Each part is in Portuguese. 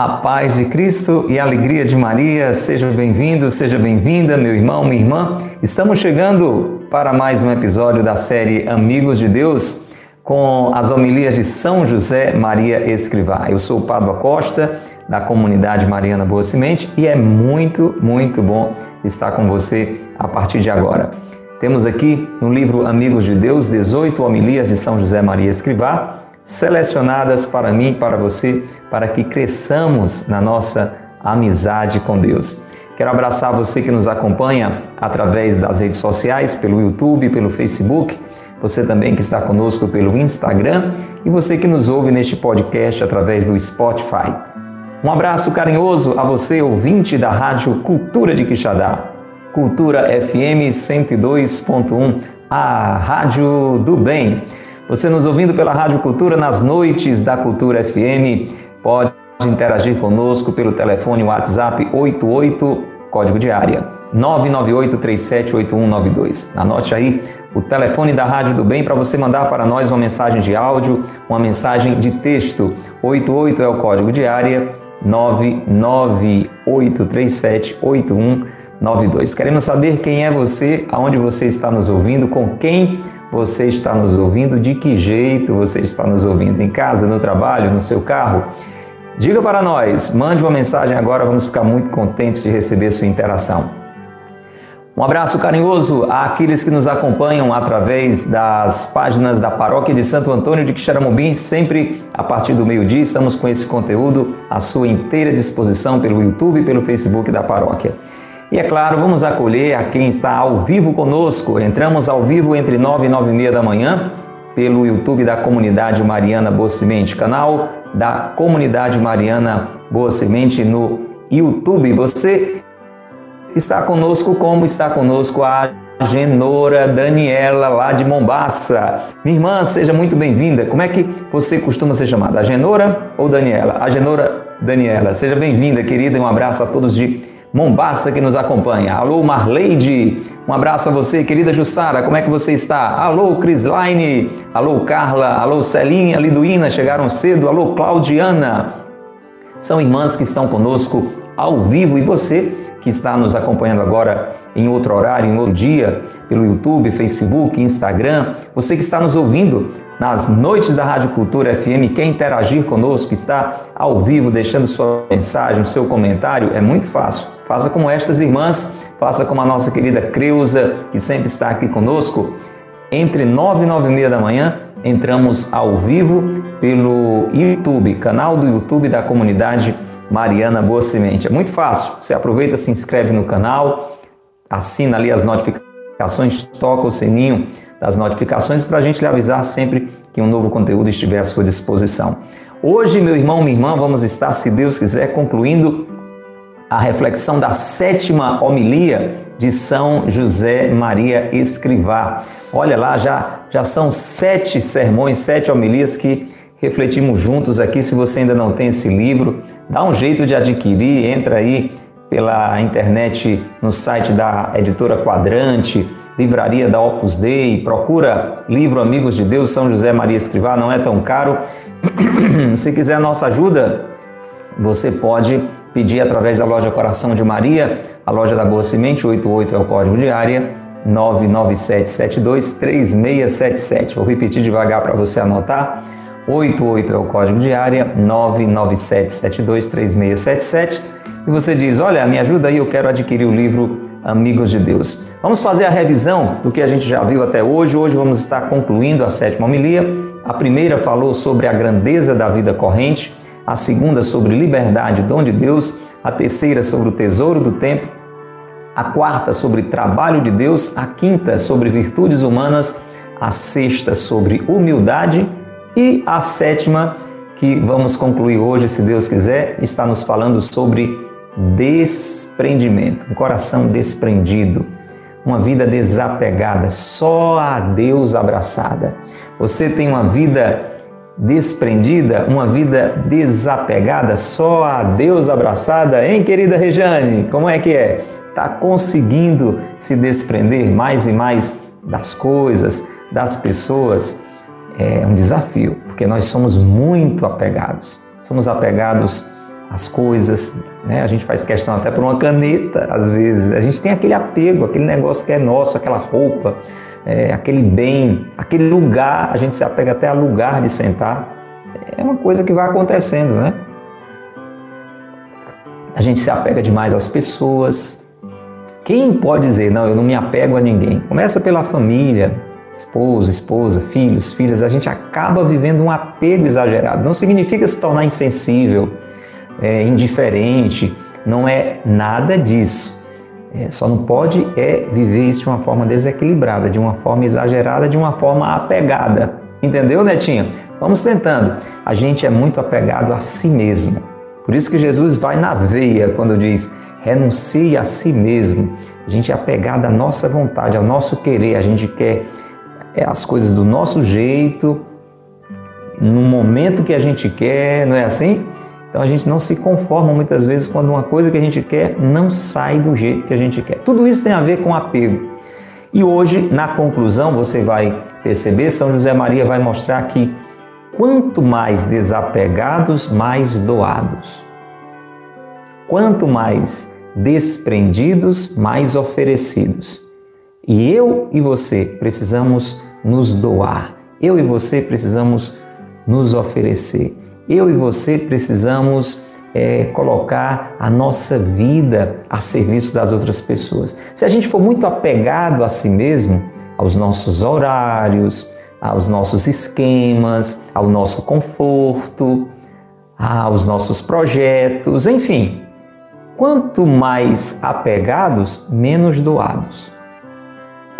A paz de Cristo e a alegria de Maria, seja bem-vindo, seja bem-vinda, meu irmão, minha irmã. Estamos chegando para mais um episódio da série Amigos de Deus com as homilias de São José Maria Escrivá. Eu sou o Padua Costa, da comunidade Mariana Boa Semente, e é muito, muito bom estar com você a partir de agora. Temos aqui no livro Amigos de Deus 18 homilias de São José Maria Escrivá selecionadas para mim e para você, para que cresçamos na nossa amizade com Deus. Quero abraçar você que nos acompanha através das redes sociais, pelo YouTube, pelo Facebook, você também que está conosco pelo Instagram e você que nos ouve neste podcast através do Spotify. Um abraço carinhoso a você, ouvinte da Rádio Cultura de Quixadá, Cultura FM 102.1, a Rádio do Bem. Você nos ouvindo pela Rádio Cultura nas noites da Cultura FM, pode interagir conosco pelo telefone WhatsApp 88 código de área 998378192. Anote aí o telefone da Rádio do Bem para você mandar para nós uma mensagem de áudio, uma mensagem de texto. 88 é o código de área 998378192. Queremos saber quem é você, aonde você está nos ouvindo, com quem você está nos ouvindo, de que jeito você está nos ouvindo, em casa, no trabalho, no seu carro. Diga para nós, mande uma mensagem agora, vamos ficar muito contentes de receber sua interação. Um abraço carinhoso àqueles que nos acompanham através das páginas da Paróquia de Santo Antônio de Quixaramobim, sempre a partir do meio-dia. Estamos com esse conteúdo à sua inteira disposição pelo YouTube e pelo Facebook da paróquia. E é claro, vamos acolher a quem está ao vivo conosco. Entramos ao vivo entre 9 e 9 e meia da manhã pelo YouTube da Comunidade Mariana Boa Semente, canal da Comunidade Mariana Boa Semente no YouTube. Você está conosco como está conosco a Genora Daniela, lá de Mombaça. Minha irmã, seja muito bem-vinda. Como é que você costuma ser chamada? A Genora ou Daniela? A Genora Daniela. Seja bem-vinda, querida, e um abraço a todos de Mombaça que nos acompanha. Alô, Marleide. Um abraço a você, querida Jussara. Como é que você está? Alô, Crislaine. Alô, Carla. Alô, Celinha, Liduína. Chegaram cedo. Alô, Claudiana. São irmãs que estão conosco ao vivo e você que está nos acompanhando agora em outro horário, em outro dia, pelo YouTube, Facebook, Instagram, você que está nos ouvindo nas noites da Rádio Cultura FM, quer interagir conosco, está ao vivo, deixando sua mensagem, seu comentário, é muito fácil. Faça como estas irmãs, faça como a nossa querida Creuza, que sempre está aqui conosco. Entre nove e nove e meia da manhã, entramos ao vivo pelo YouTube, canal do YouTube da comunidade Mariana Boa Semente. É muito fácil. Você aproveita, se inscreve no canal, assina ali as notificações, toca o sininho das notificações para a gente lhe avisar sempre que um novo conteúdo estiver à sua disposição. Hoje, meu irmão, minha irmã, vamos estar, se Deus quiser, concluindo a reflexão da sétima homilia de São José Maria Escrivá. Olha lá, já, já são sete sermões, sete homilias que refletimos juntos aqui. Se você ainda não tem esse livro, dá um jeito de adquirir, entra aí pela internet no site da editora Quadrante, livraria da Opus Dei, procura livro Amigos de Deus, São José Maria Escrivá, não é tão caro. Se quiser nossa ajuda, você pode pedir através da loja Coração de Maria, a loja da Boa Semente, 88 é o código de área, 997723677. Vou repetir devagar para você anotar. 88 é o código de área, 997723677. E você diz: Olha, me ajuda aí, eu quero adquirir o livro Amigos de Deus. Vamos fazer a revisão do que a gente já viu até hoje. Hoje vamos estar concluindo a sétima homilia. A primeira falou sobre a grandeza da vida corrente, a segunda sobre liberdade, dom de Deus, a terceira sobre o tesouro do tempo, a quarta sobre trabalho de Deus, a quinta sobre virtudes humanas, a sexta sobre humildade e a sétima que vamos concluir hoje, se Deus quiser, está nos falando sobre desprendimento, um coração desprendido, uma vida desapegada, só a Deus abraçada. Você tem uma vida desprendida, uma vida desapegada, só a Deus abraçada, hein, querida Rejane? Como é que é? está conseguindo se desprender mais e mais das coisas, das pessoas? É um desafio, porque nós somos muito apegados. Somos apegados às coisas, né? A gente faz questão até por uma caneta, às vezes. A gente tem aquele apego, aquele negócio que é nosso, aquela roupa, é, aquele bem, aquele lugar. A gente se apega até a lugar de sentar. É uma coisa que vai acontecendo, né? A gente se apega demais às pessoas. Quem pode dizer, não, eu não me apego a ninguém? Começa pela família, esposo, esposa, filhos, filhas. A gente acaba vivendo um apego exagerado. Não significa se tornar insensível, é, indiferente, não é nada disso. É, só não pode é viver isso de uma forma desequilibrada, de uma forma exagerada, de uma forma apegada. Entendeu, Netinho? Vamos tentando. A gente é muito apegado a si mesmo. Por isso que Jesus vai na veia quando diz: renuncie a si mesmo. A gente é apegado à nossa vontade, ao nosso querer. A gente quer as coisas do nosso jeito, no momento que a gente quer, não é assim? Então a gente não se conforma muitas vezes quando uma coisa que a gente quer não sai do jeito que a gente quer. Tudo isso tem a ver com apego. E hoje, na conclusão, você vai perceber, São José Maria vai mostrar que quanto mais desapegados, mais doados. Quanto mais desprendidos, mais oferecidos. E eu e você precisamos nos doar. Eu e você precisamos nos oferecer. Eu e você precisamos é, colocar a nossa vida a serviço das outras pessoas. Se a gente for muito apegado a si mesmo, aos nossos horários, aos nossos esquemas, ao nosso conforto, aos nossos projetos, enfim. Quanto mais apegados, menos doados.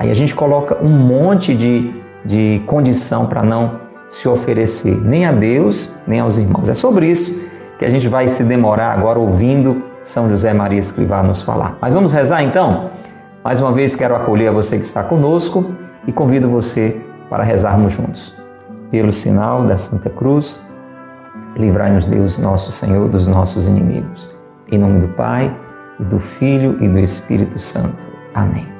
Aí a gente coloca um monte de, de condição para não se oferecer nem a Deus, nem aos irmãos. É sobre isso que a gente vai se demorar agora ouvindo São José Maria Escrivá nos falar. Mas vamos rezar então? Mais uma vez quero acolher a você que está conosco e convido você para rezarmos juntos. Pelo sinal da Santa Cruz, livrai-nos Deus, nosso Senhor, dos nossos inimigos. Em nome do Pai, e do Filho e do Espírito Santo. Amém.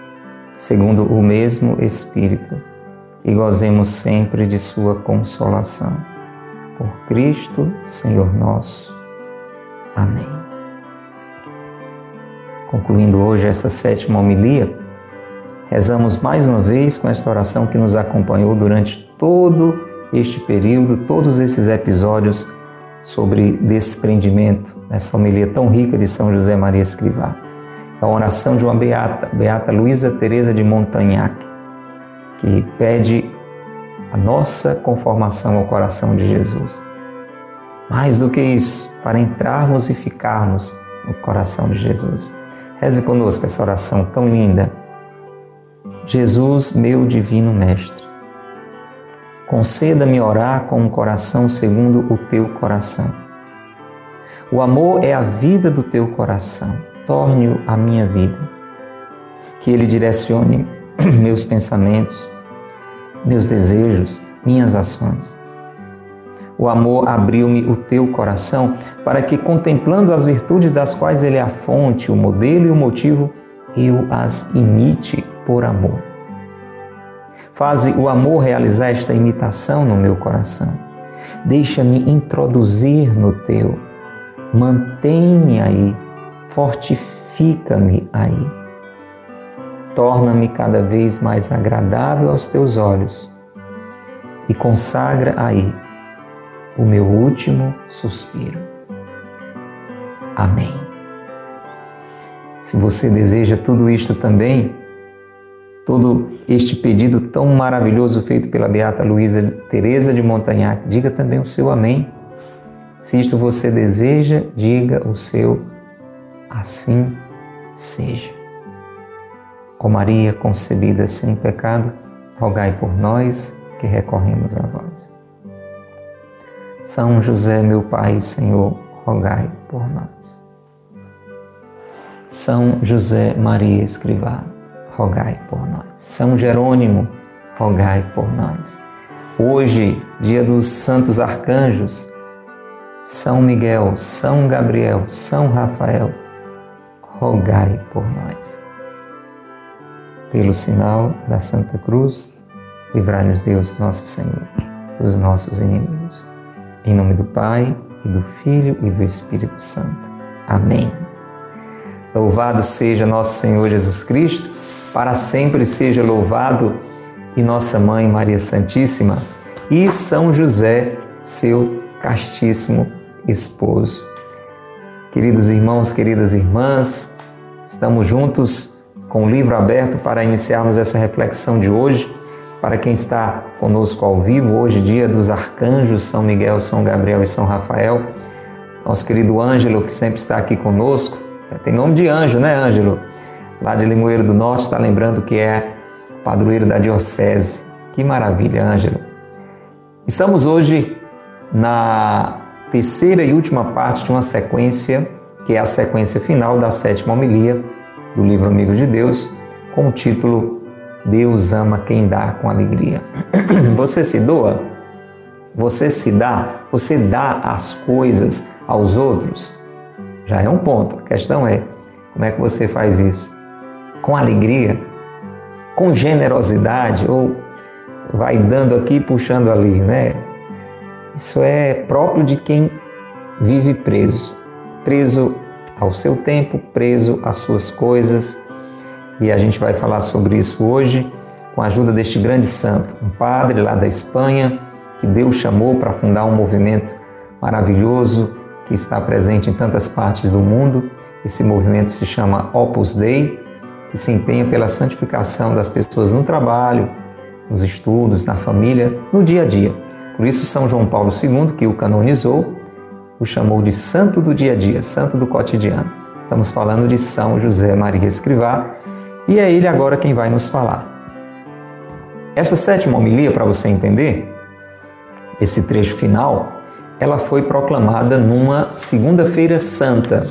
segundo o mesmo Espírito e gozemos sempre de Sua consolação. Por Cristo, Senhor nosso. Amém. Concluindo hoje essa sétima homilia, rezamos mais uma vez com esta oração que nos acompanhou durante todo este período, todos esses episódios sobre desprendimento, nessa homilia tão rica de São José Maria Escrivá. Uma oração de uma beata, Beata Luísa Teresa de Montagnac, que pede a nossa conformação ao coração de Jesus. Mais do que isso, para entrarmos e ficarmos no coração de Jesus. Reze conosco essa oração tão linda. Jesus, meu divino Mestre, Conceda-me orar com um coração segundo o teu coração. O amor é a vida do teu coração. Torne-o a minha vida. Que ele direcione meus pensamentos, meus desejos, minhas ações. O amor abriu-me o teu coração para que, contemplando as virtudes das quais ele é a fonte, o modelo e o motivo, eu as imite por amor. Faze o amor realizar esta imitação no meu coração. Deixa-me introduzir no teu. Mantém-me aí. Fortifica-me aí. Torna-me cada vez mais agradável aos teus olhos e consagra aí o meu último suspiro. Amém. Se você deseja tudo isto também, todo este pedido tão maravilhoso feito pela Beata Luísa Teresa de Montagnac. Diga também o seu amém. Se isto você deseja, diga o seu assim seja. Ó Maria concebida sem pecado, rogai por nós que recorremos a vós. São José, meu Pai e Senhor, rogai por nós. São José Maria Escrivá, rogai por nós. São Jerônimo, rogai por nós. Hoje, dia dos santos arcanjos, São Miguel, São Gabriel, São Rafael, rogai por nós. Pelo sinal da Santa Cruz, livrai-nos Deus, nosso Senhor, dos nossos inimigos. Em nome do Pai, e do Filho e do Espírito Santo. Amém. Louvado seja nosso Senhor Jesus Cristo, para sempre seja louvado, e nossa Mãe Maria Santíssima, e São José, seu castíssimo esposo. Queridos irmãos, queridas irmãs, estamos juntos com o livro aberto para iniciarmos essa reflexão de hoje. Para quem está conosco ao vivo, hoje, dia dos arcanjos, São Miguel, São Gabriel e São Rafael. Nosso querido Ângelo, que sempre está aqui conosco, tem nome de anjo, né, Ângelo? Lá de Limoeiro do Norte, está lembrando que é padroeiro da Diocese. Que maravilha, Ângelo. Estamos hoje na terceira e última parte de uma sequência, que é a sequência final da sétima homilia do livro Amigo de Deus, com o título Deus ama quem dá com alegria. Você se doa? Você se dá? Você dá as coisas aos outros? Já é um ponto. A questão é como é que você faz isso? Com alegria? Com generosidade? Ou vai dando aqui puxando ali, né? Isso é próprio de quem vive preso. Preso ao seu tempo, preso às suas coisas. E a gente vai falar sobre isso hoje com a ajuda deste grande santo, um padre lá da Espanha, que Deus chamou para fundar um movimento maravilhoso que está presente em tantas partes do mundo. Esse movimento se chama Opus Dei, que se empenha pela santificação das pessoas no trabalho, nos estudos, na família, no dia a dia. Por isso, São João Paulo II, que o canonizou, o chamou de santo do dia a dia, santo do cotidiano. Estamos falando de São José Maria Escrivá e é ele agora quem vai nos falar. Esta sétima homilia, para você entender, esse trecho final, ela foi proclamada numa segunda-feira santa.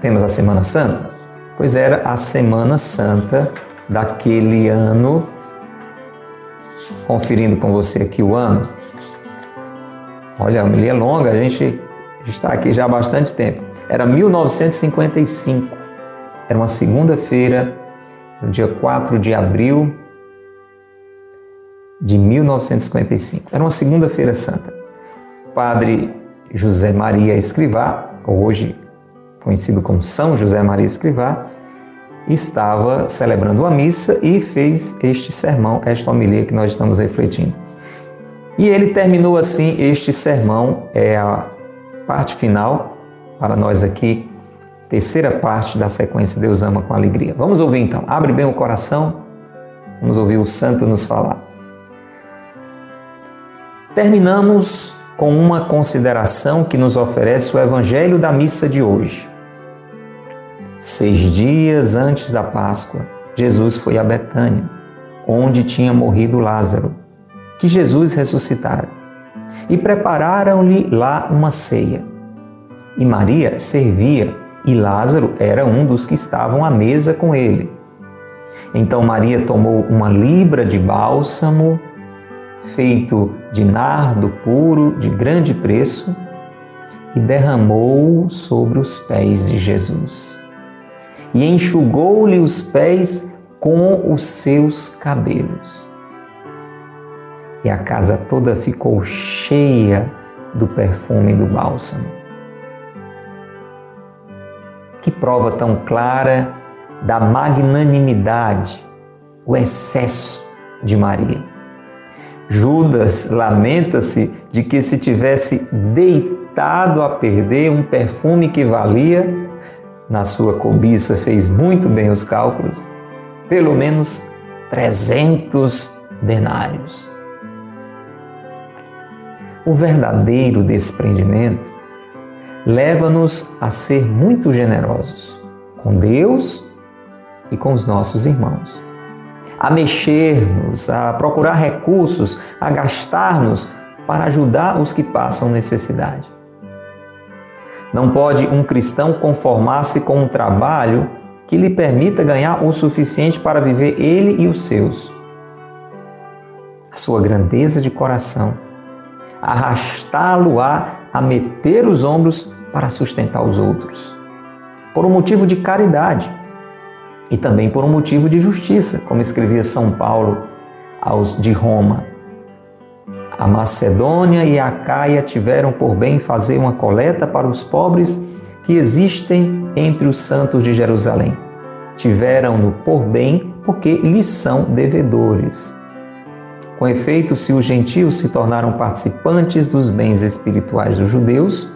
Temos a Semana Santa? Pois era a Semana Santa daquele ano. Conferindo com você aqui o ano, Olha, a homilia é longa, a gente está aqui já há bastante tempo. Era 1955. Era uma segunda-feira, no dia 4 de abril de 1955. Era uma segunda-feira santa. O padre José Maria Escrivá, hoje conhecido como São José Maria Escrivá, estava celebrando a missa e fez este sermão, esta homilia que nós estamos refletindo. E ele terminou assim este sermão, é a parte final para nós aqui, terceira parte da sequência Deus ama com alegria. Vamos ouvir então. Abre bem o coração. Vamos ouvir o santo nos falar. Terminamos com uma consideração que nos oferece o evangelho da missa de hoje. Seis dias antes da Páscoa, Jesus foi a Betânia, onde tinha morrido Lázaro que Jesus ressuscitara. E prepararam-lhe lá uma ceia. E Maria servia, e Lázaro era um dos que estavam à mesa com ele. Então Maria tomou uma libra de bálsamo, feito de nardo puro de grande preço, e derramou sobre os pés de Jesus. E enxugou-lhe os pés com os seus cabelos e a casa toda ficou cheia do perfume do bálsamo. Que prova tão clara da magnanimidade, o excesso de Maria. Judas lamenta-se de que se tivesse deitado a perder um perfume que valia, na sua cobiça fez muito bem os cálculos, pelo menos 300 denários. O verdadeiro desprendimento leva-nos a ser muito generosos com Deus e com os nossos irmãos. A mexer-nos, a procurar recursos, a gastar-nos para ajudar os que passam necessidade. Não pode um cristão conformar-se com um trabalho que lhe permita ganhar o suficiente para viver ele e os seus. A sua grandeza de coração arrastá-lo-á a meter os ombros para sustentar os outros, por um motivo de caridade e também por um motivo de justiça, como escrevia São Paulo aos de Roma. A Macedônia e a Caia tiveram por bem fazer uma coleta para os pobres que existem entre os santos de Jerusalém. Tiveram-no por bem porque lhes são devedores. Com efeito, se os gentios se tornaram participantes dos bens espirituais dos judeus,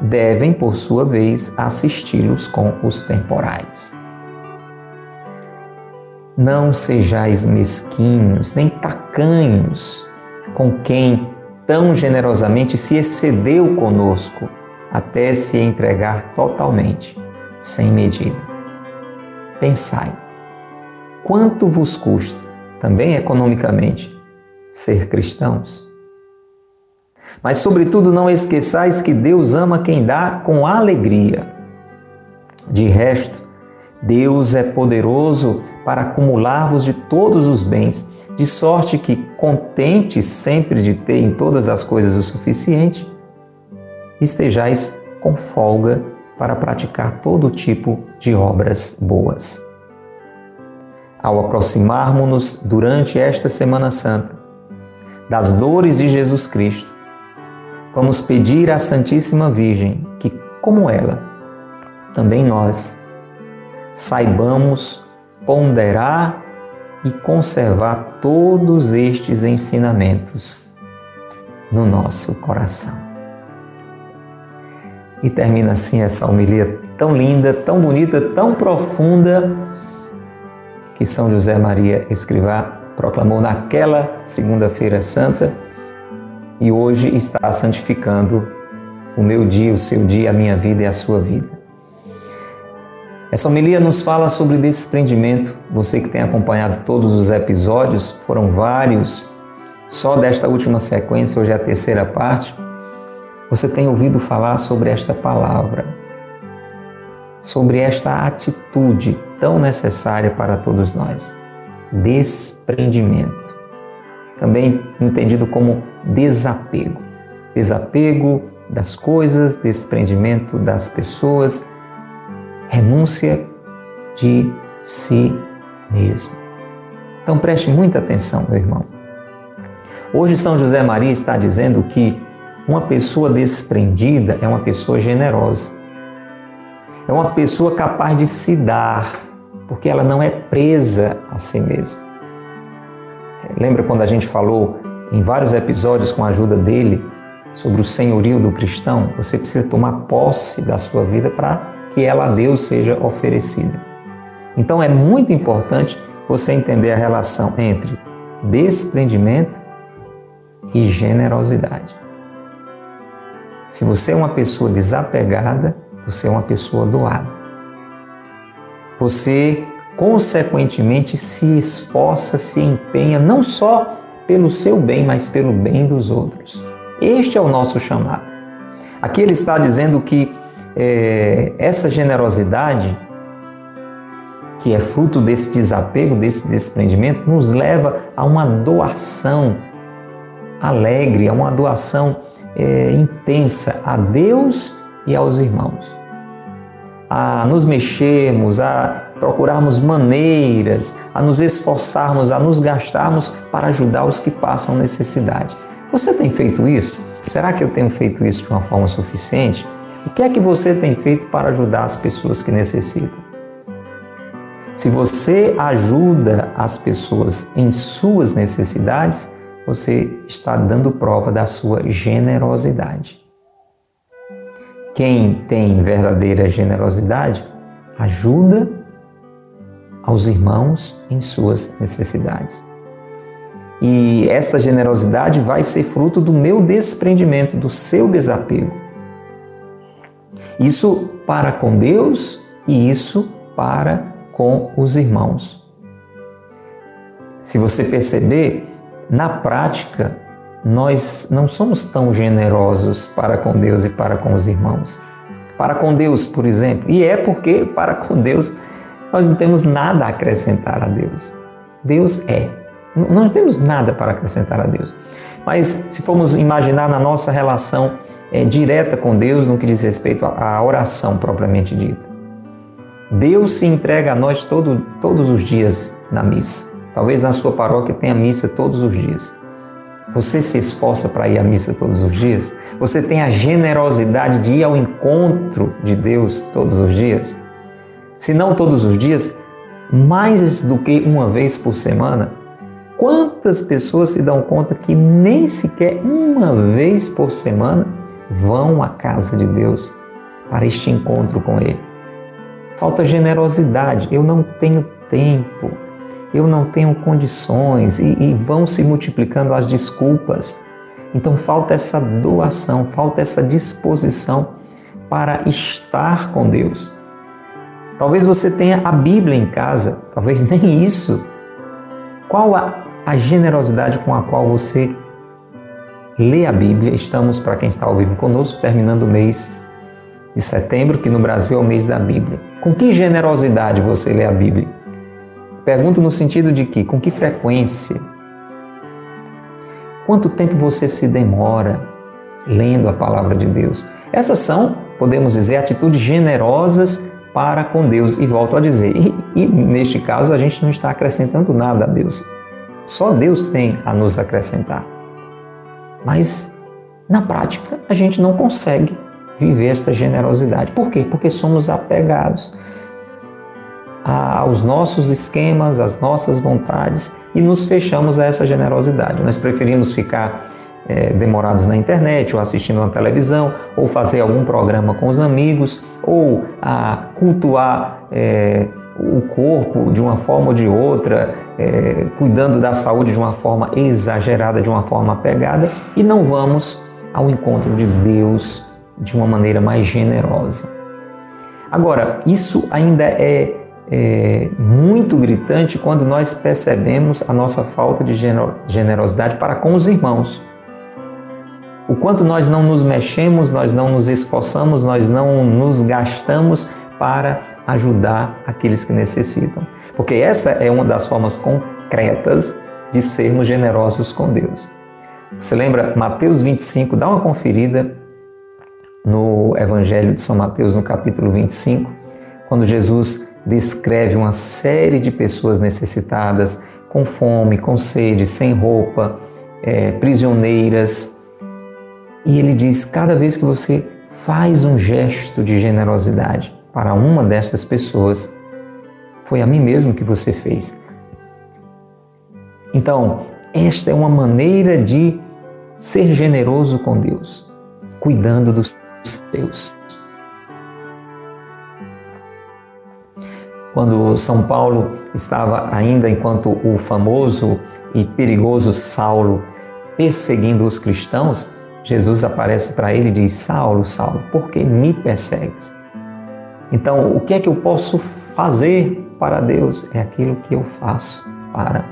devem, por sua vez, assisti-los com os temporais. Não sejais mesquinhos nem tacanhos com quem tão generosamente se excedeu conosco até se entregar totalmente, sem medida. Pensai, quanto vos custa, também economicamente, ser cristãos? Mas, sobretudo, não esqueçais que Deus ama quem dá com alegria. De resto, Deus é poderoso para acumular-vos de todos os bens de sorte que, contente sempre de ter em todas as coisas o suficiente, estejais com folga para praticar todo tipo de obras boas. Ao aproximarmos-nos durante esta Semana Santa das dores de Jesus Cristo, vamos pedir à Santíssima Virgem que, como ela, também nós saibamos ponderar e conservar todos estes ensinamentos no nosso coração. E termina assim essa homilia tão linda, tão bonita, tão profunda que São José Maria Escrivá proclamou naquela segunda-feira santa e hoje está santificando o meu dia, o seu dia, a minha vida e a sua vida. Essa homilia nos fala sobre desprendimento. Você que tem acompanhado todos os episódios, foram vários, só desta última sequência, hoje é a terceira parte. Você tem ouvido falar sobre esta palavra, sobre esta atitude tão necessária para todos nós: desprendimento. Também entendido como desapego. Desapego das coisas, desprendimento das pessoas renúncia de si mesmo. Então preste muita atenção, meu irmão. Hoje São José Maria está dizendo que uma pessoa desprendida é uma pessoa generosa. É uma pessoa capaz de se dar, porque ela não é presa a si mesma. Lembra quando a gente falou em vários episódios com a ajuda dele sobre o senhorio do cristão? Você precisa tomar posse da sua vida para que ela a Deus seja oferecida. Então é muito importante você entender a relação entre desprendimento e generosidade. Se você é uma pessoa desapegada, você é uma pessoa doada. Você, consequentemente, se esforça, se empenha não só pelo seu bem, mas pelo bem dos outros. Este é o nosso chamado. Aqui ele está dizendo que é, essa generosidade, que é fruto desse desapego, desse desprendimento, nos leva a uma doação alegre, a uma doação é, intensa a Deus e aos irmãos. A nos mexermos, a procurarmos maneiras, a nos esforçarmos, a nos gastarmos para ajudar os que passam necessidade. Você tem feito isso? Será que eu tenho feito isso de uma forma suficiente? O que é que você tem feito para ajudar as pessoas que necessitam? Se você ajuda as pessoas em suas necessidades, você está dando prova da sua generosidade. Quem tem verdadeira generosidade ajuda aos irmãos em suas necessidades. E essa generosidade vai ser fruto do meu desprendimento, do seu desapego. Isso para com Deus e isso para com os irmãos. Se você perceber, na prática, nós não somos tão generosos para com Deus e para com os irmãos. Para com Deus, por exemplo, e é porque para com Deus nós não temos nada a acrescentar a Deus. Deus é. Nós não temos nada para acrescentar a Deus. Mas se formos imaginar na nossa relação é, direta com Deus no que diz respeito à oração propriamente dita, Deus se entrega a nós todo, todos os dias na missa. Talvez na sua paróquia tenha missa todos os dias. Você se esforça para ir à missa todos os dias? Você tem a generosidade de ir ao encontro de Deus todos os dias? Se não todos os dias, mais do que uma vez por semana? Quantas pessoas se dão conta que nem sequer uma vez por semana vão à casa de Deus para este encontro com Ele? Falta generosidade. Eu não tenho tempo, eu não tenho condições e, e vão se multiplicando as desculpas. Então falta essa doação, falta essa disposição para estar com Deus. Talvez você tenha a Bíblia em casa, talvez nem isso. Qual a, a generosidade com a qual você lê a Bíblia? Estamos, para quem está ao vivo conosco, terminando o mês de setembro, que no Brasil é o mês da Bíblia. Com que generosidade você lê a Bíblia? Pergunto no sentido de que, com que frequência? Quanto tempo você se demora lendo a palavra de Deus? Essas são, podemos dizer, atitudes generosas para com Deus. E volto a dizer, e, e neste caso a gente não está acrescentando nada a Deus. Só Deus tem a nos acrescentar. Mas na prática a gente não consegue viver esta generosidade. Por quê? Porque somos apegados aos nossos esquemas, às nossas vontades e nos fechamos a essa generosidade. Nós preferimos ficar é, demorados na internet, ou assistindo uma televisão, ou fazer algum programa com os amigos, ou a cultuar é, o corpo de uma forma ou de outra, é, cuidando da saúde de uma forma exagerada, de uma forma apegada, e não vamos ao encontro de Deus de uma maneira mais generosa. Agora, isso ainda é, é, muito gritante quando nós percebemos a nossa falta de generosidade para com os irmãos. O quanto nós não nos mexemos, nós não nos esforçamos, nós não nos gastamos para ajudar aqueles que necessitam. Porque essa é uma das formas concretas de sermos generosos com Deus. Você lembra Mateus 25? Dá uma conferida no Evangelho de São Mateus, no capítulo 25, quando Jesus descreve uma série de pessoas necessitadas, com fome, com sede, sem roupa, é, prisioneiras. E ele diz: cada vez que você faz um gesto de generosidade para uma dessas pessoas, foi a mim mesmo que você fez. Então, esta é uma maneira de ser generoso com Deus, cuidando dos seus. Quando São Paulo estava ainda enquanto o famoso e perigoso Saulo perseguindo os cristãos, Jesus aparece para ele e diz: Saulo, Saulo, por que me persegues? Então, o que é que eu posso fazer para Deus? É aquilo que eu faço para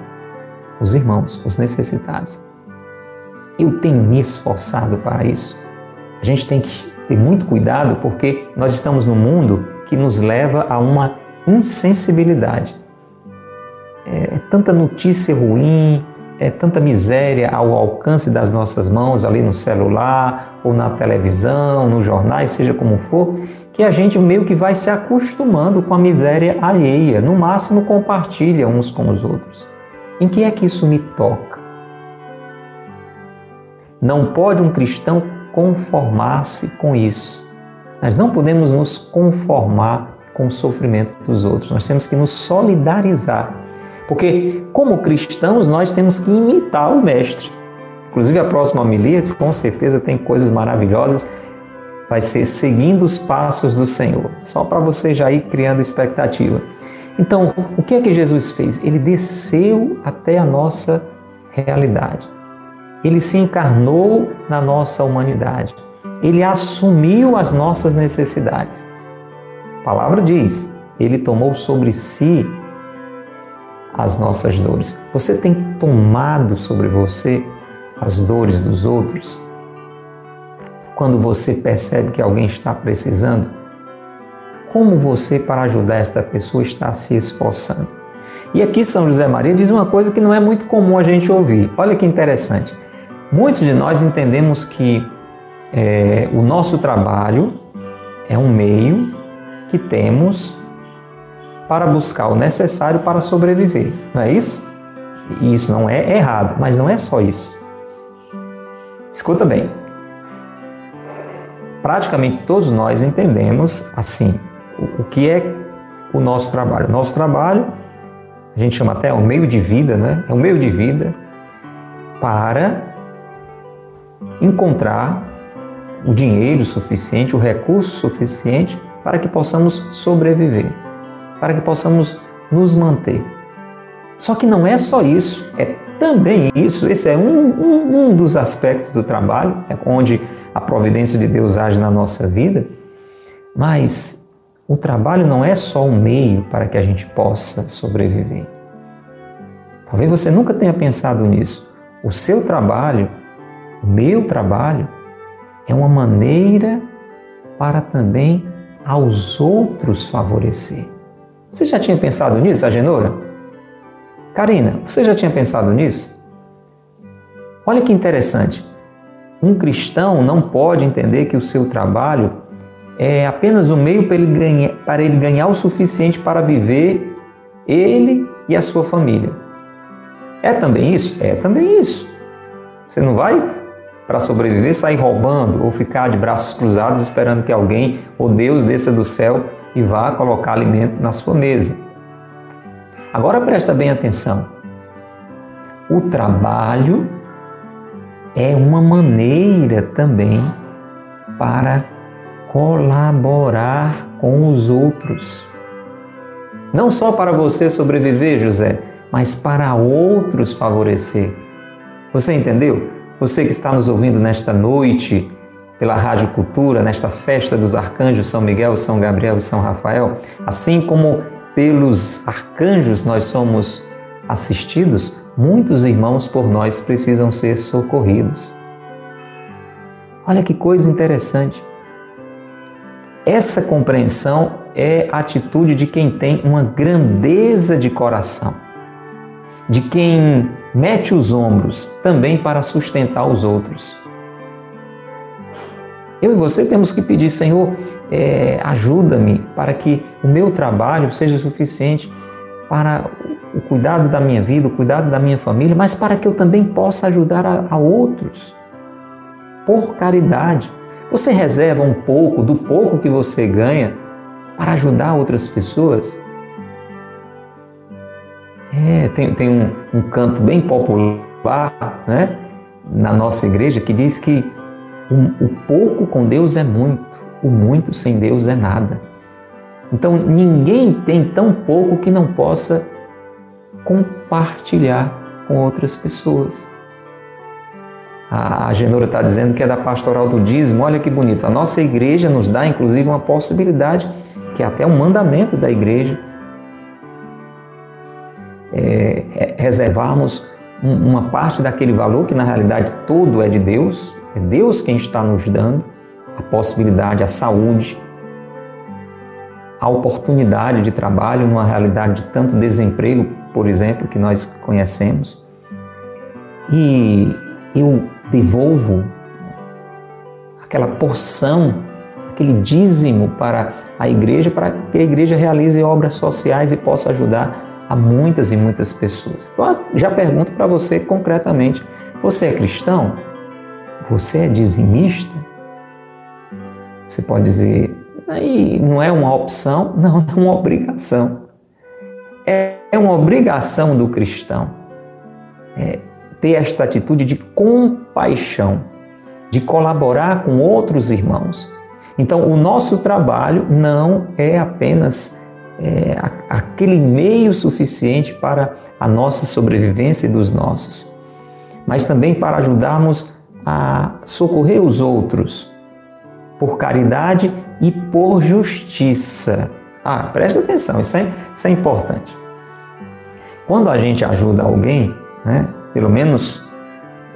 os irmãos, os necessitados. Eu tenho me esforçado para isso. A gente tem que ter muito cuidado porque nós estamos num mundo que nos leva a uma insensibilidade. É, é tanta notícia ruim, é tanta miséria ao alcance das nossas mãos, ali no celular, ou na televisão, nos jornais, seja como for, que a gente meio que vai se acostumando com a miséria alheia, no máximo compartilha uns com os outros. Em que é que isso me toca? Não pode um cristão conformar-se com isso. Nós não podemos nos conformar com o sofrimento dos outros. Nós temos que nos solidarizar. Porque, como cristãos, nós temos que imitar o Mestre. Inclusive, a próxima homilia, com certeza, tem coisas maravilhosas. Vai ser seguindo os passos do Senhor. Só para você já ir criando expectativa. Então, o que é que Jesus fez? Ele desceu até a nossa realidade ele se encarnou na nossa humanidade. Ele assumiu as nossas necessidades. A palavra diz: ele tomou sobre si as nossas dores. Você tem tomado sobre você as dores dos outros? Quando você percebe que alguém está precisando, como você, para ajudar esta pessoa, está se esforçando? E aqui São José Maria diz uma coisa que não é muito comum a gente ouvir. Olha que interessante. Muitos de nós entendemos que é, o nosso trabalho é um meio que temos para buscar o necessário para sobreviver, não é isso? Isso não é errado, mas não é só isso. Escuta bem. Praticamente todos nós entendemos assim o que é o nosso trabalho. Nosso trabalho, a gente chama até o um meio de vida, né? É um meio de vida para encontrar o dinheiro suficiente, o recurso suficiente para que possamos sobreviver para que possamos nos manter. Só que não é só isso, é também isso. Esse é um, um, um dos aspectos do trabalho, é onde a providência de Deus age na nossa vida. Mas o trabalho não é só um meio para que a gente possa sobreviver. Talvez você nunca tenha pensado nisso. O seu trabalho, o meu trabalho, é uma maneira para também aos outros favorecer. Você já tinha pensado nisso, Agenora? Karina, você já tinha pensado nisso? Olha que interessante. Um cristão não pode entender que o seu trabalho é apenas um meio para ele ganhar, para ele ganhar o suficiente para viver ele e a sua família. É também isso? É também isso. Você não vai, para sobreviver, sair roubando ou ficar de braços cruzados esperando que alguém ou Deus desça do céu e vá colocar alimento na sua mesa. Agora presta bem atenção. O trabalho é uma maneira também para colaborar com os outros. Não só para você sobreviver, José, mas para outros favorecer. Você entendeu? Você que está nos ouvindo nesta noite, pela Rádio Cultura, nesta festa dos arcanjos São Miguel, São Gabriel e São Rafael, assim como pelos arcanjos nós somos assistidos, muitos irmãos por nós precisam ser socorridos. Olha que coisa interessante. Essa compreensão é a atitude de quem tem uma grandeza de coração, de quem mete os ombros também para sustentar os outros. Eu e você temos que pedir, Senhor, é, ajuda-me para que o meu trabalho seja suficiente para o cuidado da minha vida, o cuidado da minha família, mas para que eu também possa ajudar a, a outros. Por caridade. Você reserva um pouco do pouco que você ganha para ajudar outras pessoas? É, tem, tem um, um canto bem popular né, na nossa igreja que diz que o, o pouco com Deus é muito, o muito sem Deus é nada. Então ninguém tem tão pouco que não possa compartilhar com outras pessoas. A Genora está dizendo que é da pastoral do dízimo. Olha que bonito. A nossa igreja nos dá, inclusive, uma possibilidade, que é até um mandamento da igreja, é, é reservarmos uma parte daquele valor, que na realidade todo é de Deus, é Deus quem está nos dando a possibilidade, a saúde, a oportunidade de trabalho numa realidade de tanto desemprego, por exemplo, que nós conhecemos. E eu devolvo aquela porção, aquele dízimo para a igreja, para que a igreja realize obras sociais e possa ajudar a muitas e muitas pessoas. Eu já pergunto para você concretamente: você é cristão? Você é dizimista? Você pode dizer, aí não é uma opção, não, é uma obrigação. É, é uma obrigação do cristão é, ter esta atitude de compaixão, de colaborar com outros irmãos. Então, o nosso trabalho não é apenas é, aquele meio suficiente para a nossa sobrevivência e dos nossos, mas também para ajudarmos a socorrer os outros por caridade e por justiça. Ah, presta atenção, isso é, isso é importante. Quando a gente ajuda alguém, né, pelo menos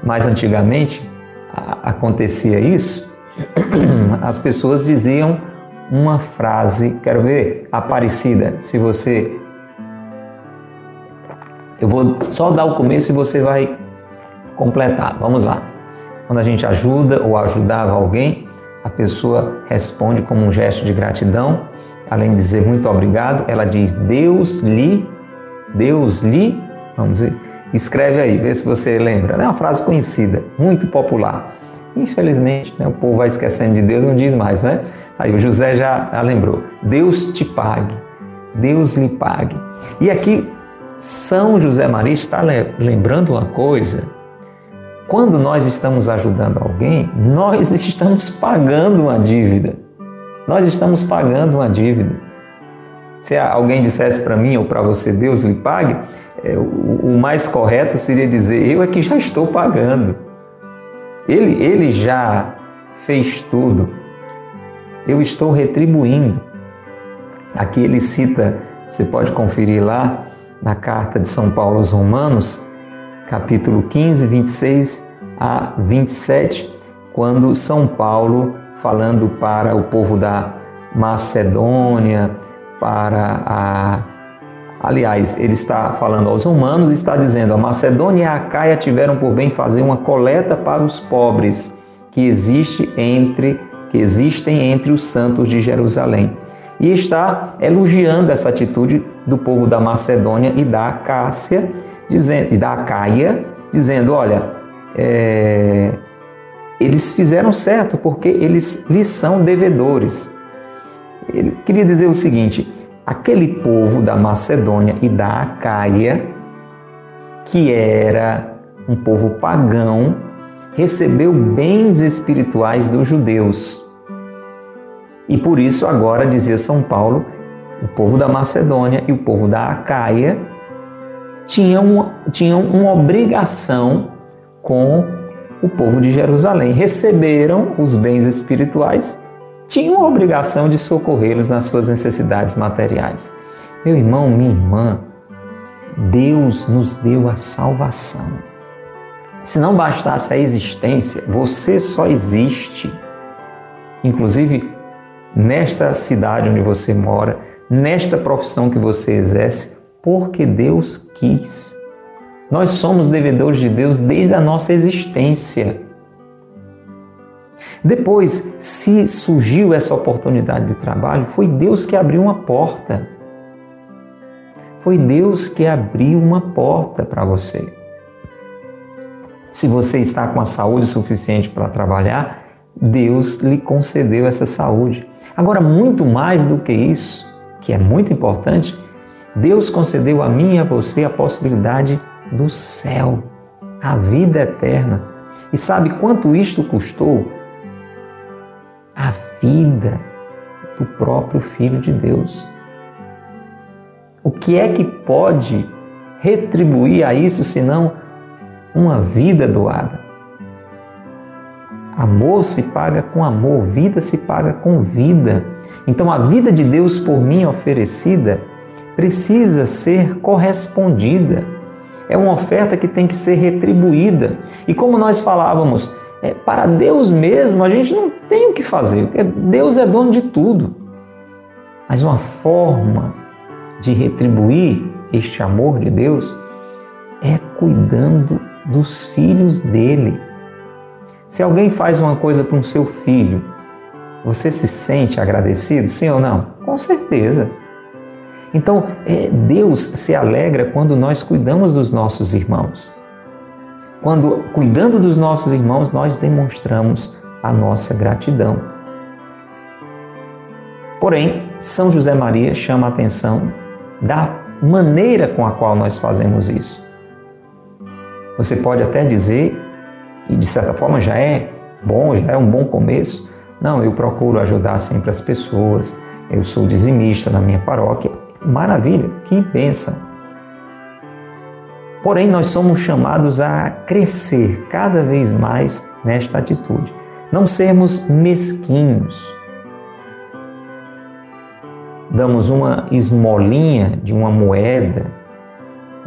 mais antigamente a, acontecia isso, as pessoas diziam uma frase, quero ver, Aparecida, se você. Eu vou só dar o começo e você vai completar. Vamos lá. Quando a gente ajuda ou ajudava alguém, a pessoa responde como um gesto de gratidão, além de dizer muito obrigado, ela diz Deus lhe, Deus lhe, vamos ver, escreve aí, vê se você lembra. É uma frase conhecida, muito popular. Infelizmente, né, o povo vai esquecendo de Deus, não diz mais, né? Aí o José já, já lembrou. Deus te pague, Deus lhe pague. E aqui São José Maria está lembrando uma coisa quando nós estamos ajudando alguém, nós estamos pagando uma dívida. Nós estamos pagando uma dívida. Se alguém dissesse para mim ou para você, Deus lhe pague, é, o, mais correto seria dizer, eu é que já estou pagando. Ele, ele já fez tudo. Eu estou retribuindo. Aqui ele cita, você pode conferir lá na carta de São Paulo aos Romanos, capítulo 15, 26 a 27, quando São Paulo, falando para o povo da Macedônia, para a. Aliás, ele está falando aos romanos, está dizendo: a Macedônia e a Caia tiveram por bem fazer uma coleta para os pobres que existe entre que existem entre os santos de Jerusalém. E está elogiando essa atitude do povo da Macedônia e da Acácia, dizendo, e da Acaia, dizendo: olha, é, eles fizeram certo porque eles lhes são devedores. Ele queria dizer o seguinte: aquele povo da Macedônia e da Acaia, que era um povo pagão, recebeu bens espirituais dos judeus. E por isso, agora, dizia São Paulo, o povo da Macedônia e o povo da Acaia tinham, tinham uma obrigação com o povo de Jerusalém. Receberam os bens espirituais, tinham a obrigação de socorrê-los nas suas necessidades materiais. Meu irmão, minha irmã, Deus nos deu a salvação. Se não bastasse a existência, você só existe. Inclusive, nesta cidade onde você mora, nesta profissão que você exerce, porque Deus quis. Nós somos devedores de Deus desde a nossa existência. Depois, se surgiu essa oportunidade de trabalho, foi Deus que abriu uma porta. Foi Deus que abriu uma porta para você. Se você está com a saúde suficiente para trabalhar, Deus lhe concedeu essa saúde. Agora, muito mais do que isso, que é muito importante, Deus concedeu a mim e a você a possibilidade do céu, a vida eterna. E sabe quanto isto custou? A vida do próprio Filho de Deus. O que é que pode retribuir a isso senão uma vida doada? Amor se paga com amor, vida se paga com vida. Então a vida de Deus por mim oferecida precisa ser correspondida é uma oferta que tem que ser retribuída. E como nós falávamos, é, para Deus mesmo a gente não tem o que fazer, porque Deus é dono de tudo. Mas uma forma de retribuir este amor de Deus é cuidando dos filhos dele. Se alguém faz uma coisa para um seu filho, você se sente agradecido, sim ou não? Com certeza. Então, é, Deus se alegra quando nós cuidamos dos nossos irmãos. Quando, cuidando dos nossos irmãos, nós demonstramos a nossa gratidão. Porém, São José Maria chama a atenção da maneira com a qual nós fazemos isso. Você pode até dizer, e de certa forma já é bom, já é um bom começo, não, eu procuro ajudar sempre as pessoas, eu sou dizimista na minha paróquia. Maravilha, que bênção! Porém, nós somos chamados a crescer cada vez mais nesta atitude, não sermos mesquinhos. damos uma esmolinha de uma moeda,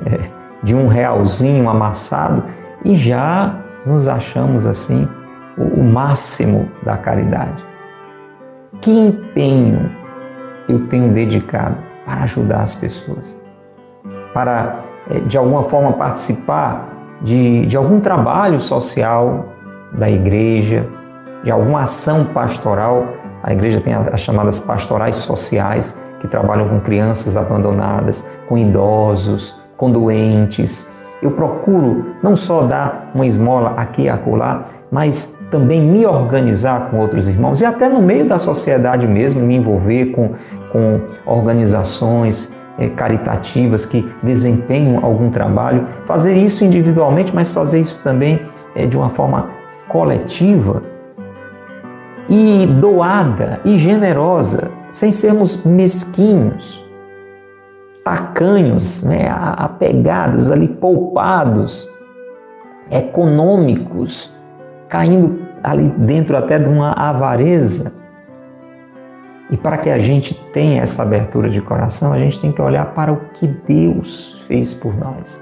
de um realzinho amassado e já nos achamos assim o, máximo da caridade. Que empenho eu tenho dedicado para ajudar as pessoas, para é, de alguma forma participar de, de algum trabalho social da igreja, de alguma ação pastoral. A igreja tem as chamadas pastorais sociais, que trabalham com crianças abandonadas, com idosos, com doentes. Eu procuro não só dar uma esmola aqui e acolá, mas também me organizar com outros irmãos e até no meio da sociedade mesmo, me envolver com, com organizações é, caritativas que desempenham algum trabalho, fazer isso individualmente, mas fazer isso também é, de uma forma coletiva e doada e generosa, sem sermos mesquinhos, tacanhos, né, apegados ali, poupados, econômicos, caindo ali dentro até de uma avareza. E para que a gente tenha essa abertura de coração, a gente tem que olhar para o que Deus fez por nós.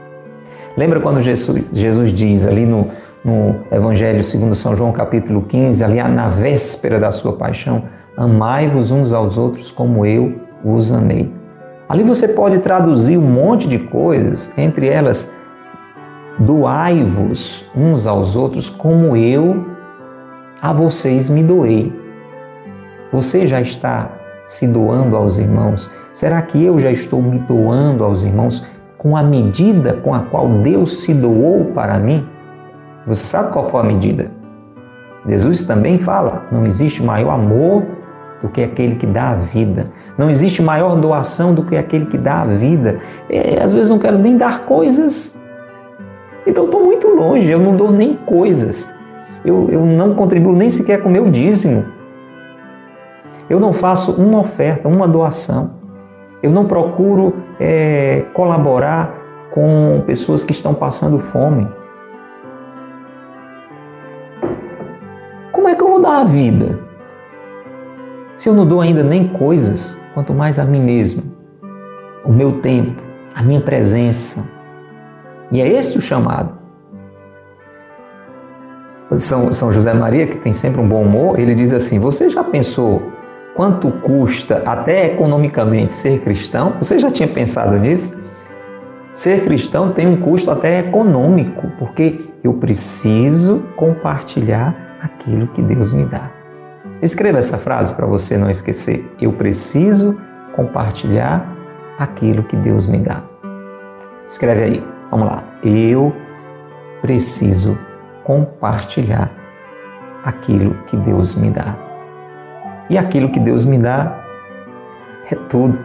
Lembra quando Jesus, Jesus diz ali no, no Evangelho segundo São João, capítulo 15, ali na véspera da sua paixão, amai-vos uns aos outros como eu vos amei. Ali você pode traduzir um monte de coisas, entre elas, doai-vos uns aos outros como eu a vocês me doei. Você já está se doando aos irmãos? Será que eu já estou me doando aos irmãos com a medida com a qual Deus se doou para mim? Você sabe qual foi a medida? Jesus também fala: não existe maior amor do que aquele que dá a vida. Não existe maior doação do que aquele que dá a vida. É, às vezes não quero nem dar coisas, então estou muito longe, eu não dou nem coisas. Eu, eu não contribuo nem sequer com o meu dízimo. Eu não faço uma oferta, uma doação. Eu não procuro é, colaborar com pessoas que estão passando fome. Como é que eu vou dar a vida? Se eu não dou ainda nem coisas, quanto mais a mim mesmo, o meu tempo, a minha presença. E é esse o chamado. São, São José Maria, que tem sempre um bom humor, ele diz assim: Você já pensou quanto custa, até economicamente, ser cristão? Você já tinha pensado nisso? Ser cristão tem um custo até econômico, porque eu preciso compartilhar aquilo que Deus me dá. Escreva essa frase para você não esquecer. Eu preciso compartilhar aquilo que Deus me dá. Escreve aí. Vamos lá. Eu preciso compartilhar aquilo que Deus me dá. E aquilo que Deus me dá é tudo.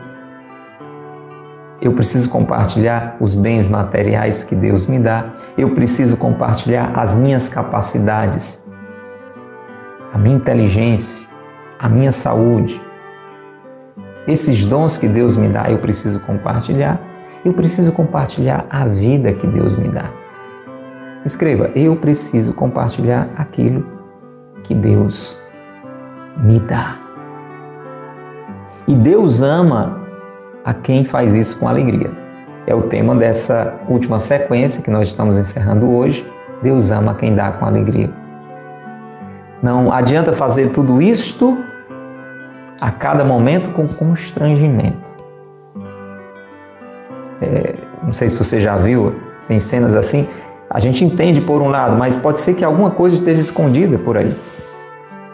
Eu preciso compartilhar os bens materiais que Deus me dá. Eu preciso compartilhar as minhas capacidades, a minha inteligência, a minha saúde. Esses dons que Deus me dá, eu preciso compartilhar. Eu preciso compartilhar a vida que Deus me dá. Escreva: Eu preciso compartilhar aquilo que Deus me dá. E Deus ama a quem faz isso com alegria. É o tema dessa última sequência que nós estamos encerrando hoje. Deus ama quem dá com alegria. Não adianta fazer tudo isto a cada momento com constrangimento. É, não sei se você já viu, tem cenas assim. A gente entende por um lado, mas pode ser que alguma coisa esteja escondida por aí.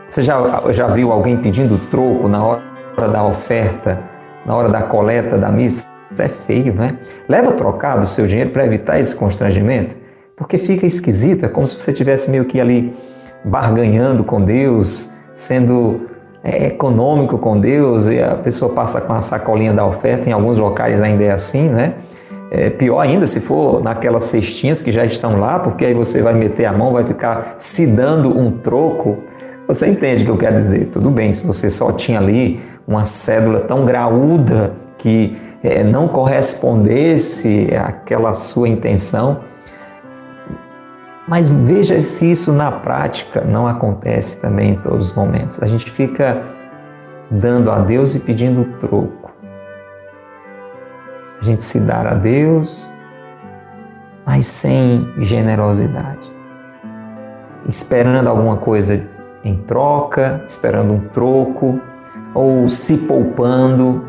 Você já, já viu alguém pedindo troco na hora da oferta, na hora da coleta da missa? Isso é feio, né? Leva trocado o seu dinheiro para evitar esse constrangimento, porque fica esquisito, é como se você tivesse meio que ali barganhando com Deus, sendo é, econômico com Deus, e a pessoa passa com a sacolinha da oferta, em alguns locais ainda é assim, né? É pior ainda se for naquelas cestinhas que já estão lá, porque aí você vai meter a mão, vai ficar se dando um troco você entende o que eu quero dizer? Tudo bem, se você só tinha ali uma cédula tão graúda que é, não correspondesse àquela sua intenção, mas veja se isso na prática não acontece também em todos os momentos. A gente fica dando a Deus e pedindo troco. a gente se dar a Deus, mas sem generosidade. Esperando alguma coisa em troca, esperando um troco, ou se poupando.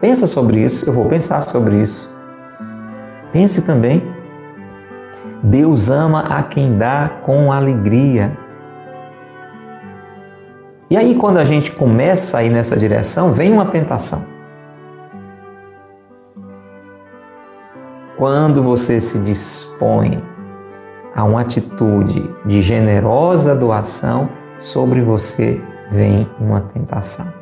Pensa sobre isso, eu vou pensar sobre isso. Pense também. Deus ama a quem dá com alegria. E aí, quando a gente começa a ir nessa direção, vem uma tentação. Quando você se dispõe a uma atitude de generosa doação, sobre você vem uma tentação.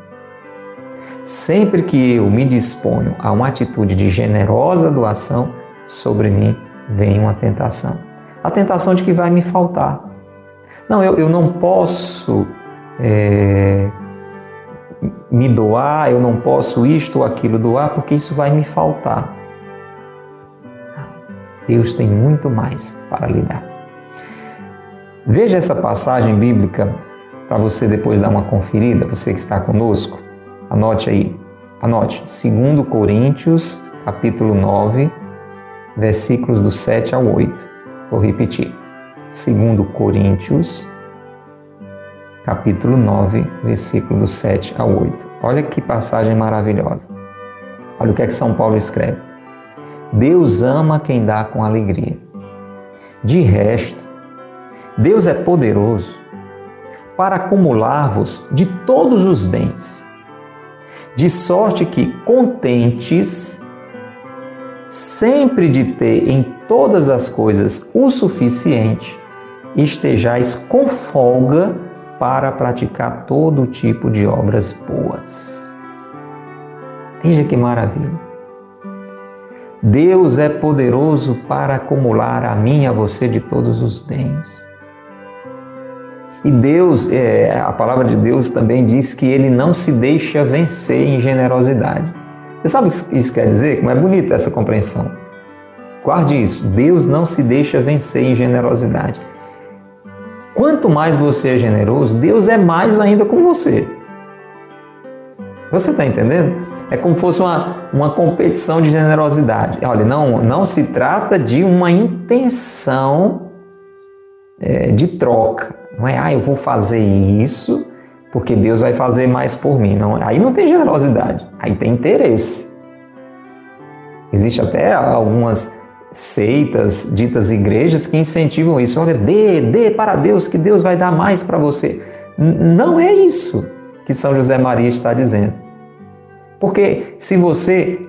Sempre que eu me disponho a uma atitude de generosa doação, sobre mim vem uma tentação. A tentação de que vai me faltar. Não, eu, eu não posso é, me doar, eu não posso isto ou aquilo doar, porque isso vai me faltar. Deus tem muito mais para lhe dar. Veja essa passagem bíblica para você depois dar uma conferida, você que está conosco, anote aí, anote, 2 Coríntios, capítulo 9, versículos do 7 ao 8. Vou repetir. 2 Coríntios, capítulo 9, versículo do 7 ao 8. Olha que passagem maravilhosa. Olha o que é que São Paulo escreve. Deus ama quem dá com alegria. De resto, Deus é poderoso para acumular-vos de todos os bens, de sorte que, contentes, sempre de ter em todas as coisas o suficiente, estejais com folga para praticar todo tipo de obras boas. Veja que maravilha! Deus é poderoso para acumular a mim e a você de todos os bens. E Deus, é, a palavra de Deus também diz que ele não se deixa vencer em generosidade. Você sabe o que isso quer dizer? Como é bonita essa compreensão. Guarde isso. Deus não se deixa vencer em generosidade. Quanto mais você é generoso, Deus é mais ainda com você. Você está entendendo? É como se fosse uma, uma competição de generosidade. Olha, não, não se trata de uma intenção é, de troca. Não é, ah, eu vou fazer isso porque Deus vai fazer mais por mim. Não, aí não tem generosidade, aí tem interesse. Existe até algumas seitas, ditas igrejas, que incentivam isso. Olha, dê, dê para Deus, que Deus vai dar mais para você. Não é isso que São José Maria está dizendo. Porque se você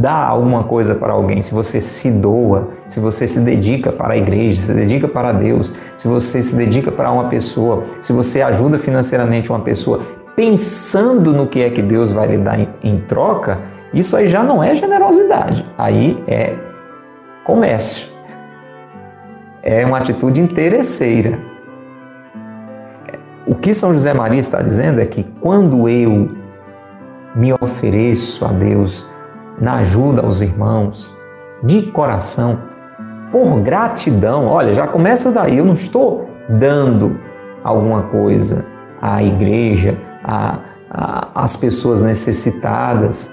dá alguma coisa para alguém, se você se doa, se você se dedica para a igreja, se dedica para Deus, se você se dedica para uma pessoa, se você ajuda financeiramente uma pessoa, pensando no que é que Deus vai lhe dar em, em troca, isso aí já não é generosidade, aí é comércio. É uma atitude interesseira. O que São José Maria está dizendo é que quando eu me ofereço a Deus na ajuda aos irmãos, de coração, por gratidão. Olha, já começa daí. Eu não estou dando alguma coisa à igreja, às pessoas necessitadas,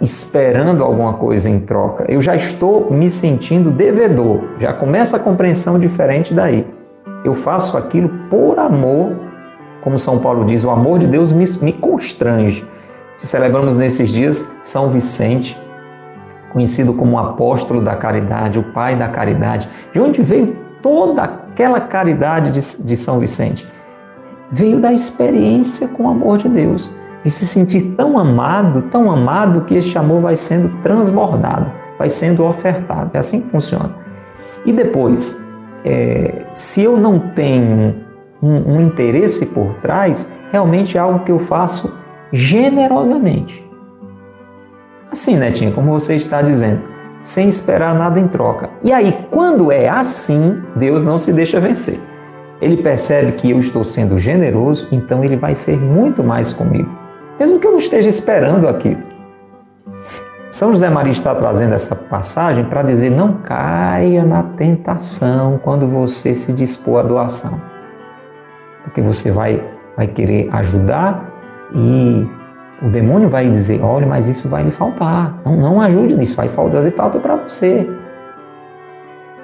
esperando alguma coisa em troca. Eu já estou me sentindo devedor. Já começa a compreensão diferente daí. Eu faço aquilo por amor como São Paulo diz, o amor de Deus me, me constrange. Celebramos nesses dias São Vicente, conhecido como apóstolo da caridade, o pai da caridade. De onde veio toda aquela caridade de, de São Vicente? Veio da experiência com o amor de Deus, de se sentir tão amado, tão amado, que este amor vai sendo transbordado, vai sendo ofertado. É assim que funciona. E depois, é, se eu não tenho um, um interesse por trás, realmente é algo que eu faço generosamente. Assim, Netinha, como você está dizendo, sem esperar nada em troca. E aí, quando é assim, Deus não se deixa vencer. Ele percebe que eu estou sendo generoso, então ele vai ser muito mais comigo, mesmo que eu não esteja esperando aquilo. São José Maria está trazendo essa passagem para dizer: não caia na tentação quando você se dispor à doação porque você vai, vai querer ajudar e o demônio vai dizer: olha, mas isso vai lhe faltar. Não, não ajude nisso, vai fazer falta para você.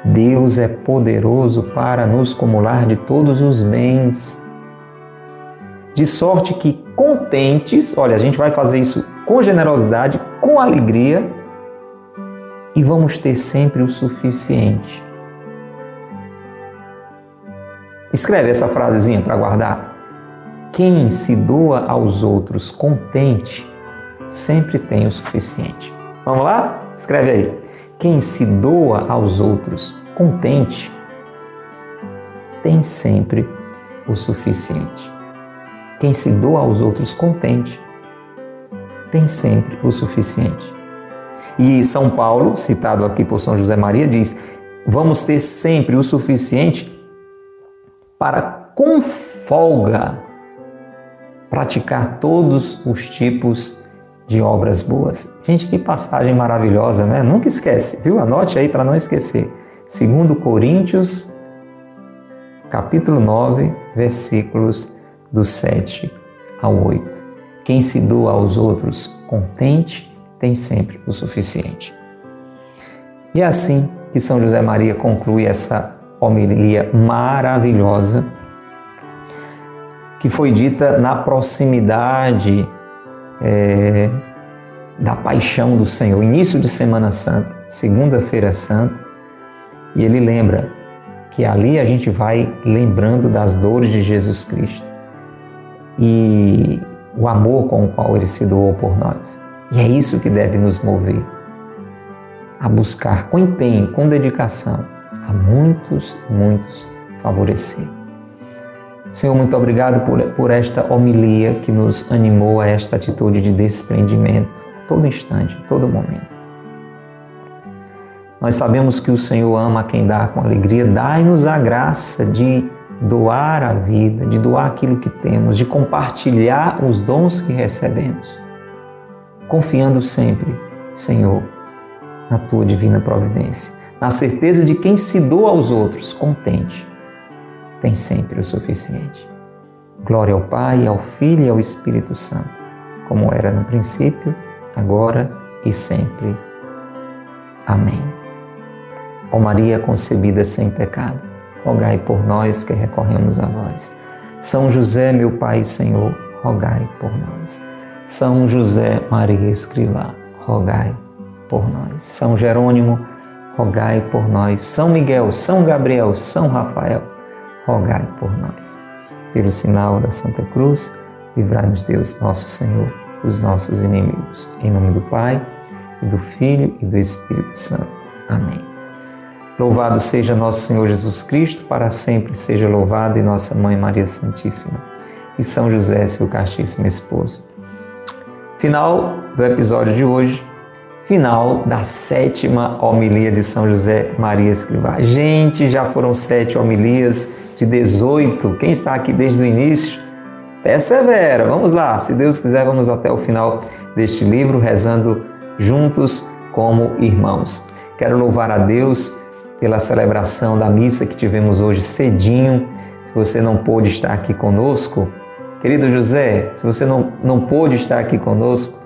Deus é poderoso para nos cumular de todos os bens. De sorte que contentes, olha, a gente vai fazer isso com generosidade, com alegria e vamos ter sempre o suficiente. Escreve essa frasezinha para guardar. Quem se doa aos outros contente sempre tem o suficiente. Vamos lá? Escreve aí. Quem se doa aos outros contente tem sempre o suficiente. Quem se doa aos outros contente tem sempre o suficiente. E São Paulo, citado aqui por São José Maria, diz: vamos ter sempre o suficiente para com folga praticar todos os tipos de obras boas. Gente, que passagem maravilhosa, né? Nunca esquece, viu? Anote aí para não esquecer. Segundo Coríntios, capítulo 9, versículos do 7 ao 8. Quem se doa aos outros contente tem sempre o suficiente. E é assim que São José Maria conclui essa homilia maravilhosa que foi dita na proximidade é, da paixão do Senhor, início de Semana Santa, Segunda-feira Santa, e ele lembra que ali a gente vai lembrando das dores de Jesus Cristo e o amor com o qual ele se doou por nós. E é isso que deve nos mover a buscar com empenho, com dedicação, a muitos, muitos favorecer. Senhor, muito obrigado por, por esta homilia que nos animou a esta atitude de desprendimento a todo instante, a todo momento. Nós sabemos que o Senhor ama quem dá com alegria. Dai-nos a graça de doar a vida, de doar aquilo que temos, de compartilhar os dons que recebemos, confiando sempre, Senhor, na tua divina providência, na certeza de quem se doa aos outros, contente tem sempre o suficiente. Glória ao Pai, ao Filho e ao Espírito Santo, como era no princípio, agora e sempre. Amém. Ó Maria concebida sem pecado, rogai por nós que recorremos a vós. São José, meu Pai e Senhor, rogai por nós. São José Maria Escrivá, rogai por nós. São Jerônimo, rogai por nós. São Miguel, São Gabriel, São Rafael, rogai por nós. Pelo sinal da Santa Cruz, livrai-nos Deus, nosso Senhor, dos nossos inimigos. Em nome do Pai, e do Filho e do Espírito Santo. Amém. Louvado seja nosso Senhor Jesus Cristo, para sempre seja louvado, e nossa Mãe Maria Santíssima, e São José, seu castíssimo esposo. Final do episódio de hoje, final da sétima homilia de São José Maria Escrivá. Gente, já foram sete homilias de 18. Quem está aqui desde o início, persevera. Vamos lá, se Deus quiser, vamos até o final deste livro, rezando juntos como irmãos. Quero louvar a Deus pela celebração da missa que tivemos hoje cedinho. Se você não pôde estar aqui conosco, querido José, se você não, não pôde estar aqui conosco,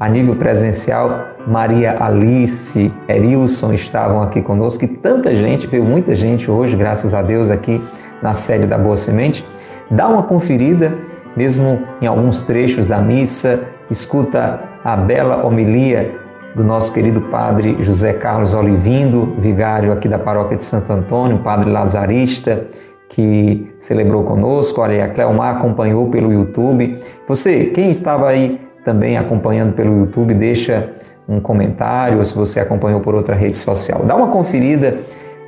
a nível presencial, Maria Alice, Erilson estavam aqui conosco e tanta gente, veio muita gente hoje, graças a Deus, aqui na sede da Boa Semente. Dá uma conferida, mesmo em alguns trechos da missa, escuta a bela homilia do nosso querido padre José Carlos Olivindo, vigário aqui da paróquia de Santo Antônio, padre lazarista, que celebrou conosco. Olha, a Cleomar acompanhou pelo YouTube. Você, quem estava aí também acompanhando pelo YouTube, deixa um comentário, ou se você acompanhou por outra rede social. Dá uma conferida,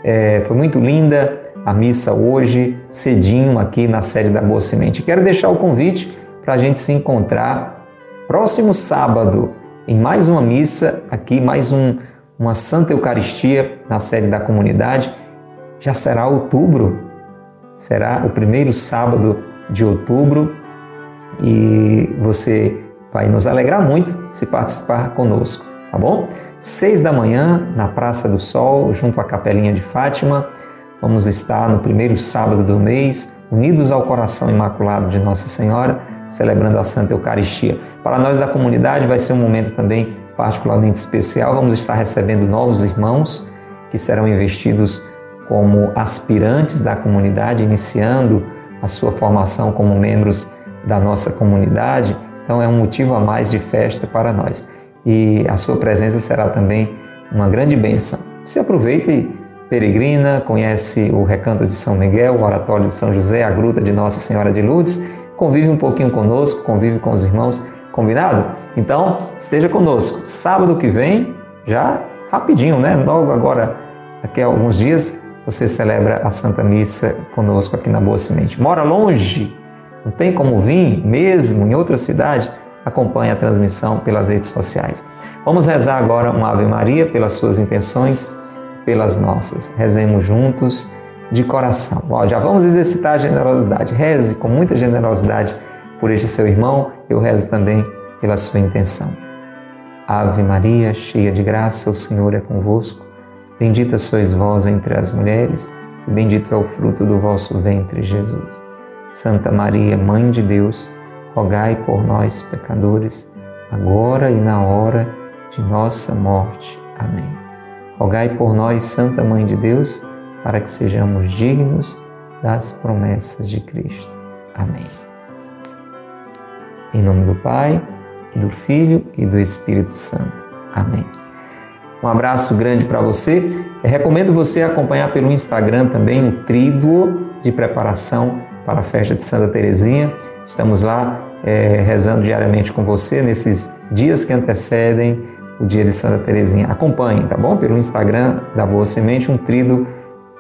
é, foi muito linda a missa hoje, cedinho, aqui na sede da Boa Semente. Quero deixar o convite para a gente se encontrar próximo sábado em mais uma missa, aqui mais um, uma Santa Eucaristia na sede da comunidade. Já será outubro, será o primeiro sábado de outubro e você Vai nos alegrar muito se participar conosco, tá bom? Seis da manhã, na Praça do Sol, junto à Capelinha de Fátima, vamos estar no primeiro sábado do mês, unidos ao coração imaculado de Nossa Senhora, celebrando a Santa Eucaristia. Para nós da comunidade vai ser um momento também particularmente especial. Vamos estar recebendo novos irmãos que serão investidos como aspirantes da comunidade, iniciando a sua formação como membros da nossa comunidade. Então é um motivo a mais de festa para nós. E a sua presença será também uma grande bênção. Se aproveita e peregrina, conhece o Recanto de São Miguel, o Oratório de São José, a Gruta de Nossa Senhora de Lourdes, convive um pouquinho conosco, convive com os irmãos, combinado? Então, esteja conosco. Sábado que vem, já rapidinho, né? Logo agora, daqui a alguns dias, você celebra a Santa Missa conosco aqui na Boa Semente. Mora longe? Não tem como vir, mesmo em outra cidade? Acompanhe a transmissão pelas redes sociais. Vamos rezar agora uma Ave Maria pelas suas intenções, pelas nossas. Rezemos juntos de coração. Ó, já vamos exercitar a generosidade. Reze com muita generosidade por este seu irmão. Eu rezo também pela sua intenção. Ave Maria, cheia de graça, o Senhor é convosco. Bendita sois vós entre as mulheres, e bendito é o fruto do vosso ventre, Jesus. Santa Maria, Mãe de Deus, rogai por nós, pecadores, agora e na hora de nossa morte. Amém. Rogai por nós, Santa Mãe de Deus, para que sejamos dignos das promessas de Cristo. Amém. Em nome do Pai, e do Filho e do Espírito Santo. Amém. Um abraço grande para você. Eu recomendo você acompanhar pelo Instagram também o tríduo de preparação para a festa de Santa Teresinha. Estamos lá é, rezando diariamente com você nesses dias que antecedem o dia de Santa Teresinha. Acompanhe, tá bom? Pelo Instagram da Boa Semente, um tríduo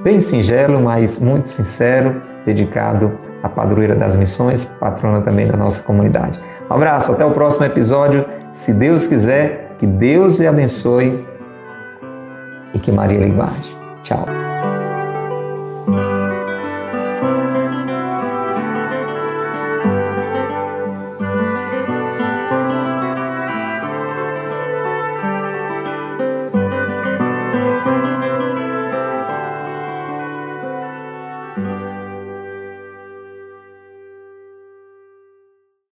bem singelo, mas muito sincero, dedicado à padroeira das missões, patrona também da nossa comunidade. Um abraço, até o próximo episódio. Se Deus quiser, que Deus lhe abençoe e que Maria lhe guarde. Tchau.